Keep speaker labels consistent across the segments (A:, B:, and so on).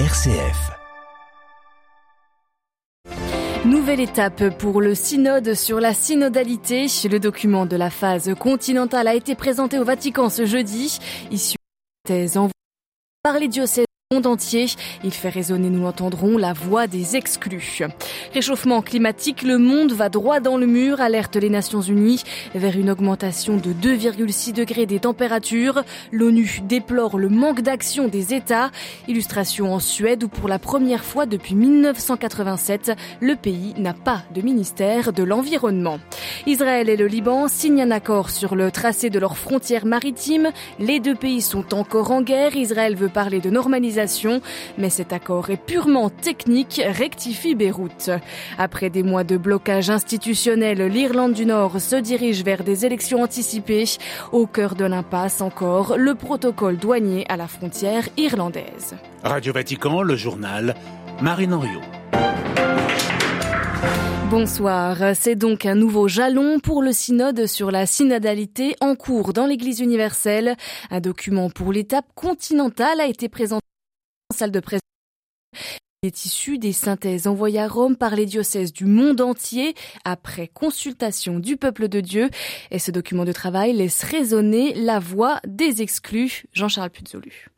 A: RCF.
B: Nouvelle étape pour le synode sur la synodalité. Le document de la phase continentale a été présenté au Vatican ce jeudi, issu des envoyés par les diocèses monde entier. Il fait résonner, nous l'entendrons, la voix des exclus. Réchauffement climatique, le monde va droit dans le mur, alerte les Nations Unies, vers une augmentation de 2,6 degrés des températures. L'ONU déplore le manque d'action des États. Illustration en Suède où pour la première fois depuis 1987, le pays n'a pas de ministère de l'environnement. Israël et le Liban signent un accord sur le tracé de leurs frontières maritimes. Les deux pays sont encore en guerre. Israël veut parler de normalisation mais cet accord est purement technique, rectifie Beyrouth. Après des mois de blocage institutionnel, l'Irlande du Nord se dirige vers des élections anticipées. Au cœur de l'impasse encore, le protocole douanier à la frontière irlandaise.
C: Radio Vatican, le journal, Marine Henriot.
B: Bonsoir. C'est donc un nouveau jalon pour le synode sur la synodalité en cours dans l'Église universelle. Un document pour l'étape continentale a été présenté salle de presse est issu des synthèses envoyées à Rome par les diocèses du monde entier après consultation du peuple de Dieu. Et ce document de travail laisse résonner la voix des exclus. Jean-Charles Puzolu.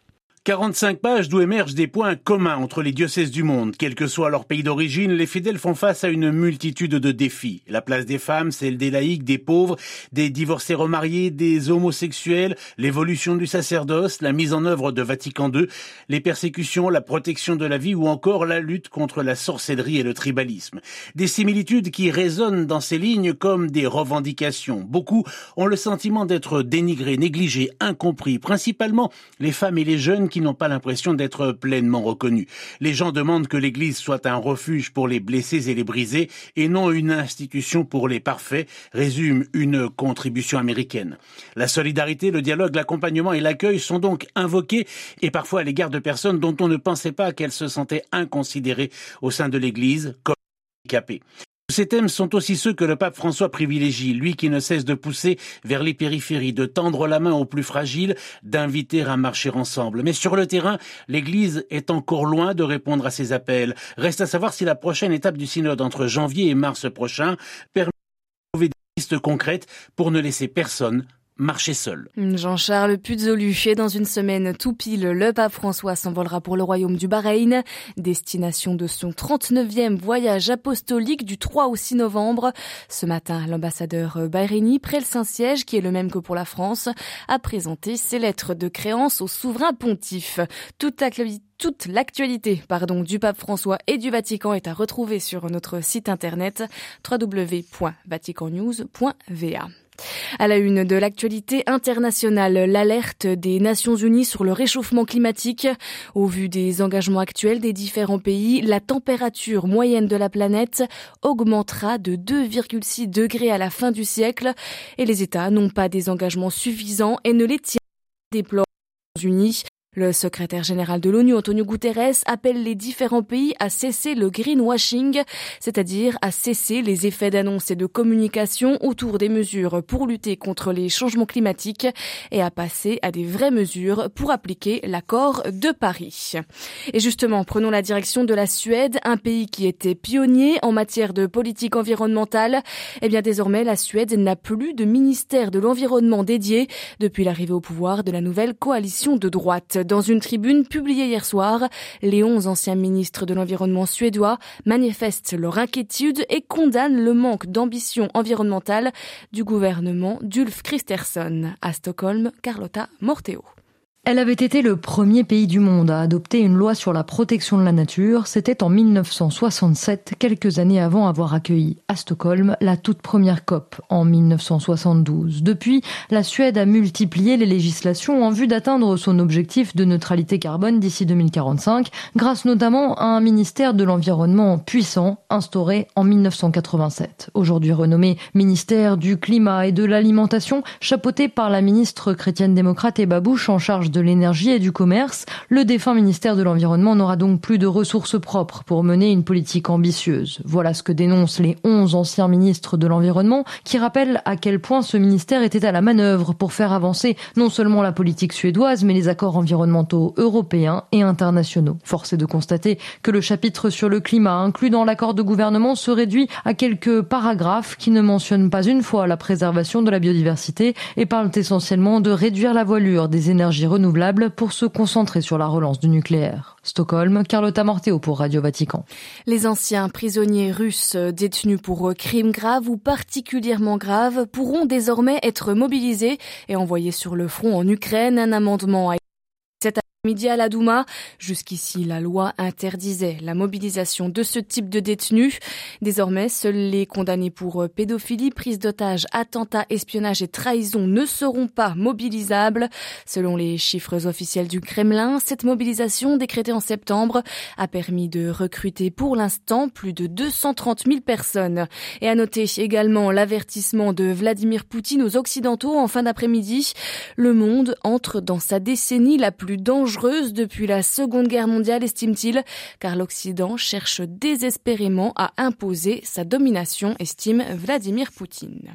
C: 45 pages d'où émergent des points communs entre les diocèses du monde. Quel que soit leur pays d'origine, les fidèles font face à une multitude de défis. La place des femmes, celle des laïcs, des pauvres, des divorcés remariés, des homosexuels, l'évolution du sacerdoce, la mise en œuvre de Vatican II, les persécutions, la protection de la vie ou encore la lutte contre la sorcellerie et le tribalisme. Des similitudes qui résonnent dans ces lignes comme des revendications. Beaucoup ont le sentiment d'être dénigrés, négligés, incompris, principalement les femmes et les jeunes qui n'ont pas l'impression d'être pleinement reconnus. Les gens demandent que l'Église soit un refuge pour les blessés et les brisés et non une institution pour les parfaits, résume une contribution américaine. La solidarité, le dialogue, l'accompagnement et l'accueil sont donc invoqués et parfois à l'égard de personnes dont on ne pensait pas qu'elles se sentaient inconsidérées au sein de l'Église comme handicapées. Ces thèmes sont aussi ceux que le pape François privilégie, lui qui ne cesse de pousser vers les périphéries, de tendre la main aux plus fragiles, d'inviter à marcher ensemble. Mais sur le terrain, l'Église est encore loin de répondre à ces appels. Reste à savoir si la prochaine étape du synode entre janvier et mars prochain permet de trouver des pistes concrètes pour ne laisser personne marcher seul.
B: Jean-Charles Puzolu fait dans une semaine tout pile, le pape François s'envolera pour le royaume du Bahreïn, destination de son 39e voyage apostolique du 3 au 6 novembre. Ce matin, l'ambassadeur bahreïni, près le Saint-Siège, qui est le même que pour la France, a présenté ses lettres de créance au souverain pontife. Toute toute l'actualité pardon, du pape François et du Vatican est à retrouver sur notre site internet www.vaticannews.va. À la une de l'actualité internationale, l'alerte des Nations Unies sur le réchauffement climatique. Au vu des engagements actuels des différents pays, la température moyenne de la planète augmentera de 2,6 degrés à la fin du siècle et les États n'ont pas des engagements suffisants et ne les tiennent déplorent Unis. Le secrétaire général de l'ONU, Antonio Guterres, appelle les différents pays à cesser le greenwashing, c'est-à-dire à cesser les effets d'annonce et de communication autour des mesures pour lutter contre les changements climatiques et à passer à des vraies mesures pour appliquer l'accord de Paris. Et justement, prenons la direction de la Suède, un pays qui était pionnier en matière de politique environnementale. Eh bien, désormais, la Suède n'a plus de ministère de l'environnement dédié depuis l'arrivée au pouvoir de la nouvelle coalition de droite. Dans une tribune publiée hier soir, les onze anciens ministres de l'environnement suédois manifestent leur inquiétude et condamnent le manque d'ambition environnementale du gouvernement d'Ulf Kristersson. À Stockholm, Carlotta Morteo.
D: Elle avait été le premier pays du monde à adopter une loi sur la protection de la nature. C'était en 1967, quelques années avant avoir accueilli à Stockholm la toute première COP en 1972. Depuis, la Suède a multiplié les législations en vue d'atteindre son objectif de neutralité carbone d'ici 2045, grâce notamment à un ministère de l'environnement puissant instauré en 1987. Aujourd'hui renommé ministère du climat et de l'alimentation, chapeauté par la ministre chrétienne démocrate Eba Bush en charge de l'énergie et du commerce, Le défunt ministère de l'Environnement n'aura donc plus de ressources propres pour mener une politique ambitieuse. Voilà ce que dénoncent les 11 anciens ministres de l'Environnement qui rappellent à quel point ce ministère était à la manœuvre pour faire avancer non seulement la politique suédoise mais les accords environnementaux européens et internationaux. Force est de constater que le chapitre sur le climat inclus dans l'accord de gouvernement se réduit à quelques paragraphes qui ne mentionnent pas une fois la préservation de la biodiversité et parlent essentiellement de réduire la voilure des énergies renouvelables pour se concentrer sur la relance du nucléaire. Stockholm, Carlotta Morteo pour Radio Vatican.
B: Les anciens prisonniers russes détenus pour crimes graves ou particulièrement graves pourront désormais être mobilisés et envoyés sur le front en Ukraine. Un amendement Midi à la Douma. Jusqu'ici, la loi interdisait la mobilisation de ce type de détenus. Désormais, seuls les condamnés pour pédophilie, prise d'otage, attentat, espionnage et trahison ne seront pas mobilisables. Selon les chiffres officiels du Kremlin, cette mobilisation décrétée en septembre a permis de recruter pour l'instant plus de 230 000 personnes. Et à noter également l'avertissement de Vladimir Poutine aux Occidentaux en fin d'après-midi. Le monde entre dans sa décennie la plus dangereuse depuis la Seconde Guerre mondiale, estime-t-il, car l'Occident cherche désespérément à imposer sa domination, estime Vladimir Poutine.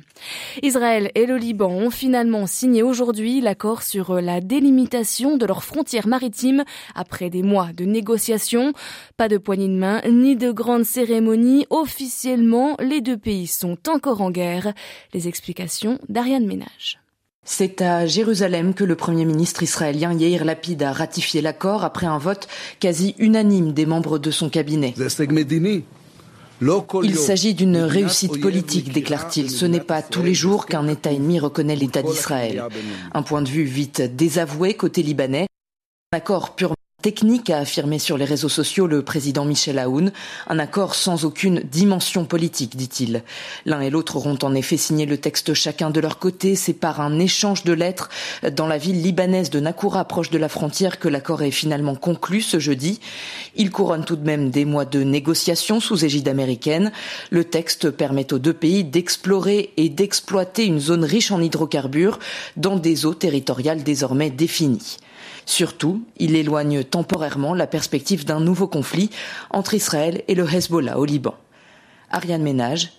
B: Israël et le Liban ont finalement signé aujourd'hui l'accord sur la délimitation de leurs frontières maritimes après des mois de négociations. Pas de poignée de main ni de grandes cérémonies. Officiellement, les deux pays sont encore en guerre. Les explications d'Ariane Ménage.
A: C'est à Jérusalem que le Premier ministre israélien Yair Lapid a ratifié l'accord après un vote quasi unanime des membres de son cabinet. Il s'agit d'une réussite politique, déclare-t-il. Ce n'est pas tous les jours qu'un État ennemi reconnaît l'État d'Israël. Un point de vue vite désavoué côté libanais. Accord purement technique, a affirmé sur les réseaux sociaux le président Michel Aoun. Un accord sans aucune dimension politique, dit-il. L'un et l'autre auront en effet signé le texte chacun de leur côté. C'est par un échange de lettres dans la ville libanaise de Nakoura, proche de la frontière, que l'accord est finalement conclu ce jeudi. Il couronne tout de même des mois de négociations sous égide américaine. Le texte permet aux deux pays d'explorer et d'exploiter une zone riche en hydrocarbures dans des eaux territoriales désormais définies. Surtout, il éloigne temporairement la perspective d'un nouveau conflit entre Israël et le Hezbollah au Liban. Ariane Ménage,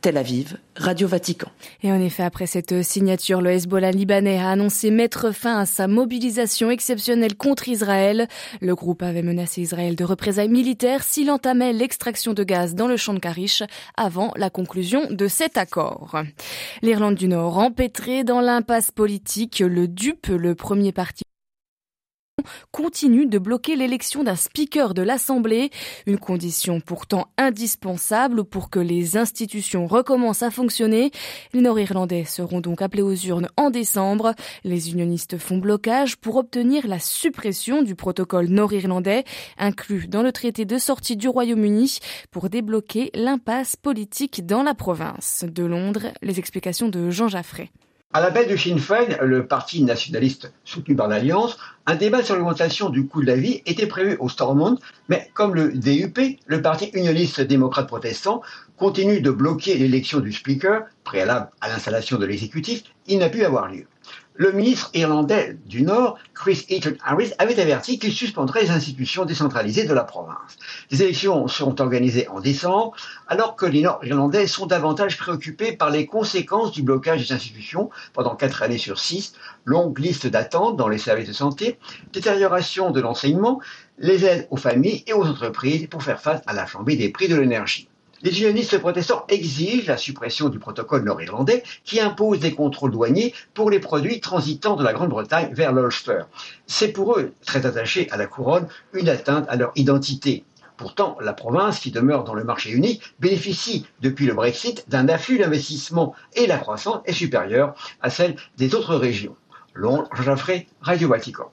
A: Tel Aviv, Radio Vatican.
B: Et en effet, après cette signature, le Hezbollah libanais a annoncé mettre fin à sa mobilisation exceptionnelle contre Israël. Le groupe avait menacé Israël de représailles militaires s'il entamait l'extraction de gaz dans le champ de Karish avant la conclusion de cet accord. L'Irlande du Nord empêtrée dans l'impasse politique, le DUP, le premier parti continue de bloquer l'élection d'un speaker de l'Assemblée, une condition pourtant indispensable pour que les institutions recommencent à fonctionner. Les Nord-Irlandais seront donc appelés aux urnes en décembre. Les unionistes font blocage pour obtenir la suppression du protocole nord-irlandais inclus dans le traité de sortie du Royaume-Uni pour débloquer l'impasse politique dans la province. De Londres, les explications de Jean Jaffray.
E: À la baie de Sinn Féin, le parti nationaliste soutenu par l'Alliance, un débat sur l'augmentation du coût de la vie était prévu au Stormont, mais comme le DUP, le parti unioniste démocrate protestant, continue de bloquer l'élection du Speaker, préalable à l'installation de l'exécutif, il n'a pu avoir lieu le ministre irlandais du Nord, Chris Eaton Harris, avait averti qu'il suspendrait les institutions décentralisées de la province. Les élections seront organisées en décembre, alors que les Nord-Irlandais sont davantage préoccupés par les conséquences du blocage des institutions pendant quatre années sur six, longue liste d'attente dans les services de santé, détérioration de l'enseignement, les aides aux familles et aux entreprises pour faire face à la flambée des prix de l'énergie. Les unionistes protestants exigent la suppression du protocole nord-irlandais qui impose des contrôles douaniers pour les produits transitant de la Grande-Bretagne vers l'Ulster. C'est pour eux, très attachés à la couronne, une atteinte à leur identité. Pourtant, la province, qui demeure dans le marché unique, bénéficie depuis le Brexit d'un afflux d'investissement et la croissance est supérieure à celle des autres régions. Londres, Radio Vatican.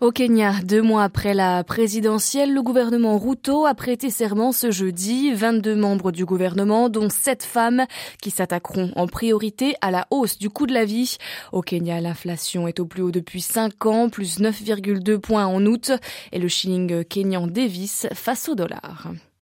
B: Au Kenya, deux mois après la présidentielle, le gouvernement Ruto a prêté serment ce jeudi. 22 membres du gouvernement, dont 7 femmes, qui s'attaqueront en priorité à la hausse du coût de la vie. Au Kenya, l'inflation est au plus haut depuis 5 ans, plus 9,2 points en août, et le shilling kenyan dévisse face au dollar.